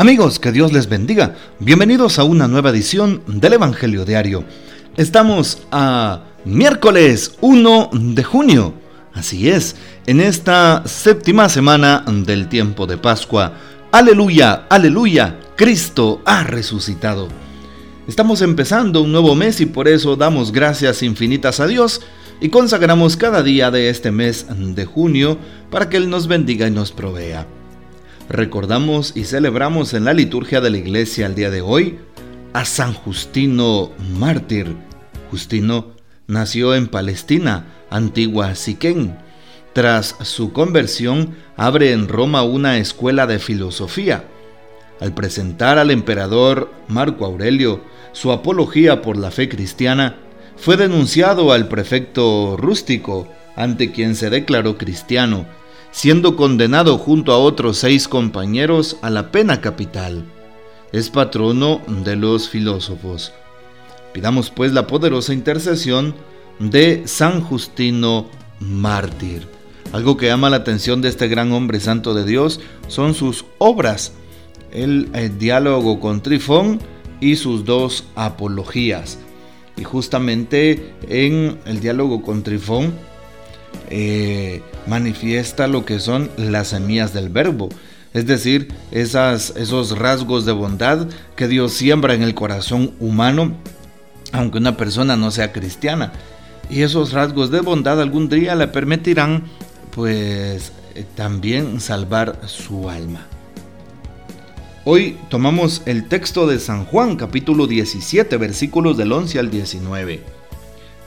Amigos, que Dios les bendiga. Bienvenidos a una nueva edición del Evangelio Diario. Estamos a miércoles 1 de junio. Así es, en esta séptima semana del tiempo de Pascua. Aleluya, aleluya, Cristo ha resucitado. Estamos empezando un nuevo mes y por eso damos gracias infinitas a Dios y consagramos cada día de este mes de junio para que Él nos bendiga y nos provea recordamos y celebramos en la liturgia de la iglesia el día de hoy a San Justino mártir. Justino nació en Palestina, antigua Siquén. Tras su conversión, abre en Roma una escuela de filosofía. Al presentar al emperador Marco Aurelio su apología por la fe cristiana, fue denunciado al prefecto rústico, ante quien se declaró cristiano siendo condenado junto a otros seis compañeros a la pena capital. Es patrono de los filósofos. Pidamos pues la poderosa intercesión de San Justino mártir. Algo que llama la atención de este gran hombre santo de Dios son sus obras, el, el diálogo con Trifón y sus dos apologías. Y justamente en el diálogo con Trifón, eh, manifiesta lo que son las semillas del verbo, es decir, esos rasgos de bondad que Dios siembra en el corazón humano, aunque una persona no sea cristiana. Y esos rasgos de bondad algún día le permitirán, pues, eh, también salvar su alma. Hoy tomamos el texto de San Juan, capítulo 17, versículos del 11 al 19.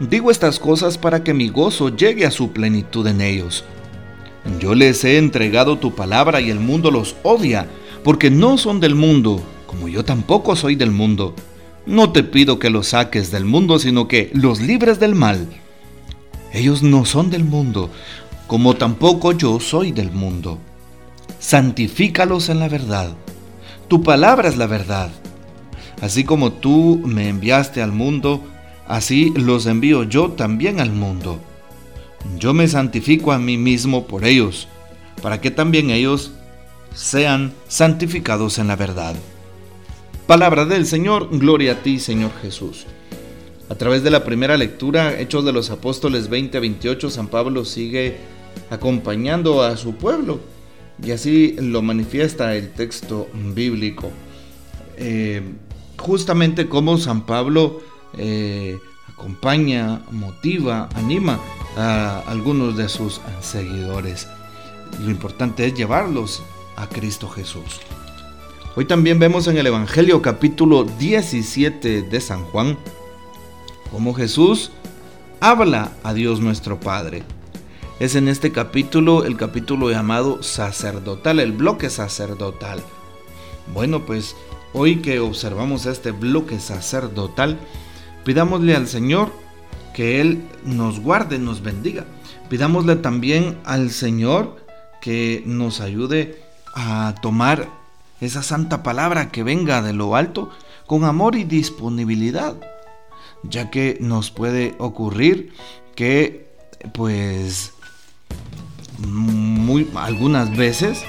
Digo estas cosas para que mi gozo llegue a su plenitud en ellos. Yo les he entregado tu palabra y el mundo los odia, porque no son del mundo, como yo tampoco soy del mundo. No te pido que los saques del mundo, sino que los libres del mal. Ellos no son del mundo, como tampoco yo soy del mundo. Santifícalos en la verdad. Tu palabra es la verdad. Así como tú me enviaste al mundo, Así los envío yo también al mundo. Yo me santifico a mí mismo por ellos, para que también ellos sean santificados en la verdad. Palabra del Señor, gloria a ti, Señor Jesús. A través de la primera lectura, Hechos de los Apóstoles 20-28, San Pablo sigue acompañando a su pueblo y así lo manifiesta el texto bíblico. Eh, justamente como San Pablo eh, acompaña, motiva, anima a algunos de sus seguidores. Lo importante es llevarlos a Cristo Jesús. Hoy también vemos en el Evangelio capítulo 17 de San Juan cómo Jesús habla a Dios nuestro Padre. Es en este capítulo el capítulo llamado sacerdotal, el bloque sacerdotal. Bueno, pues hoy que observamos este bloque sacerdotal, Pidámosle al Señor que Él nos guarde, nos bendiga. Pidámosle también al Señor que nos ayude a tomar esa santa palabra que venga de lo alto con amor y disponibilidad, ya que nos puede ocurrir que pues muy algunas veces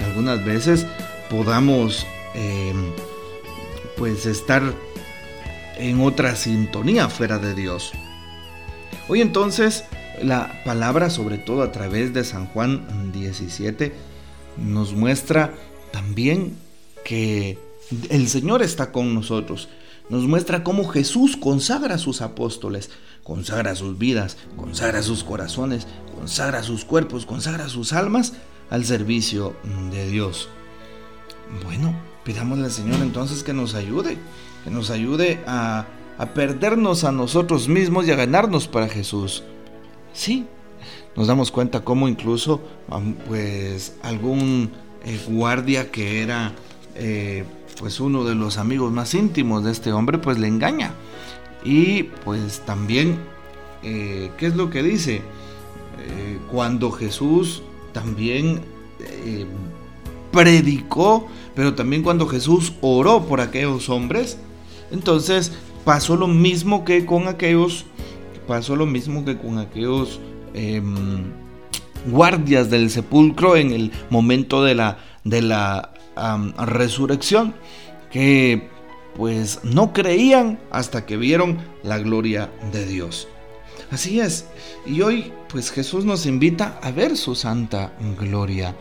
algunas veces podamos eh, pues estar en otra sintonía fuera de Dios. Hoy entonces la palabra, sobre todo a través de San Juan 17, nos muestra también que el Señor está con nosotros. Nos muestra cómo Jesús consagra a sus apóstoles, consagra sus vidas, consagra sus corazones, consagra sus cuerpos, consagra sus almas al servicio de Dios. Pidámosle al Señor entonces que nos ayude, que nos ayude a, perdernos a nosotros mismos y a ganarnos para Jesús. Sí, nos damos cuenta cómo incluso pues algún eh, guardia que era eh, pues uno de los amigos más íntimos de este hombre, pues le engaña. Y pues también, eh, ¿qué es lo que dice? Cuando Jesús también predicó, pero también cuando Jesús oró por aquellos hombres, entonces pasó lo mismo que con aquellos, pasó lo mismo que con aquellos em, guardias del sepulcro en el momento de la, de la resurrección, que pues no creían hasta que vieron la gloria de Dios. Así es, y hoy pues Jesús nos invita a ver su santa gloria.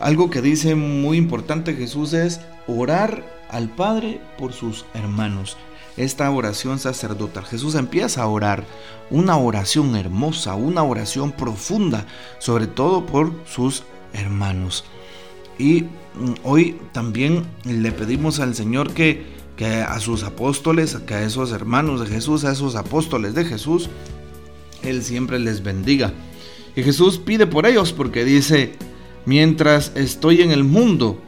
Algo que dice muy importante Jesús es orar al Padre por sus hermanos. Esta oración sacerdotal. Jesús empieza a orar una oración hermosa, una oración profunda, sobre todo por sus hermanos. Y mm, hoy también le pedimos al Señor que, que a sus apóstoles, que a esos hermanos de Jesús, a esos apóstoles de Jesús, Él siempre les bendiga. Y Jesús pide por ellos porque dice, mientras estoy en el mundo.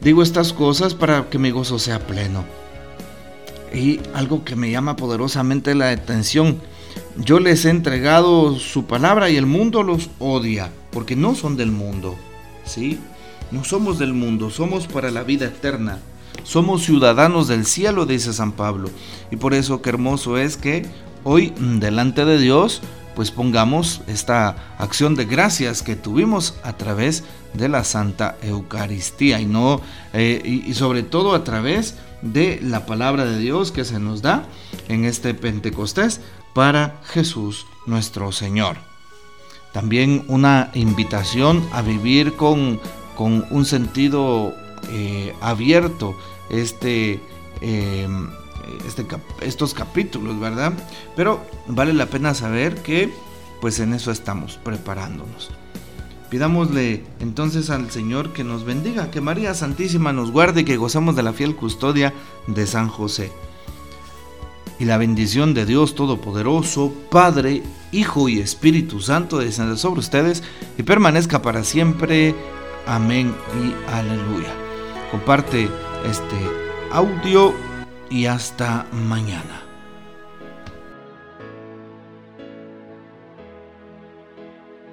Digo estas cosas para que mi gozo sea pleno. Y algo que me llama poderosamente la atención, yo les he entregado su palabra y el mundo los odia, porque no son del mundo, ¿sí? No somos del mundo, somos para la vida eterna. Somos ciudadanos del cielo, dice San Pablo. Y por eso qué hermoso es que hoy delante de Dios pues pongamos esta acción de gracias que tuvimos a través de la Santa Eucaristía y no eh, y, sobre todo a través de la palabra de Dios que se nos da en este Pentecostés para Jesús nuestro Señor. También una invitación a vivir con, con un sentido eh, abierto este eh, este estos capítulos, ¿verdad? Pero vale la pena saber que pues en eso estamos preparándonos. Pidámosle entonces al Señor que nos bendiga, que María Santísima nos guarde y que gozamos de la fiel custodia de San José. Y la bendición de Dios Todopoderoso, Padre, Hijo y Espíritu Santo descienda sobre ustedes y permanezca para siempre. Amén y aleluya. Comparte este audio y hasta mañana.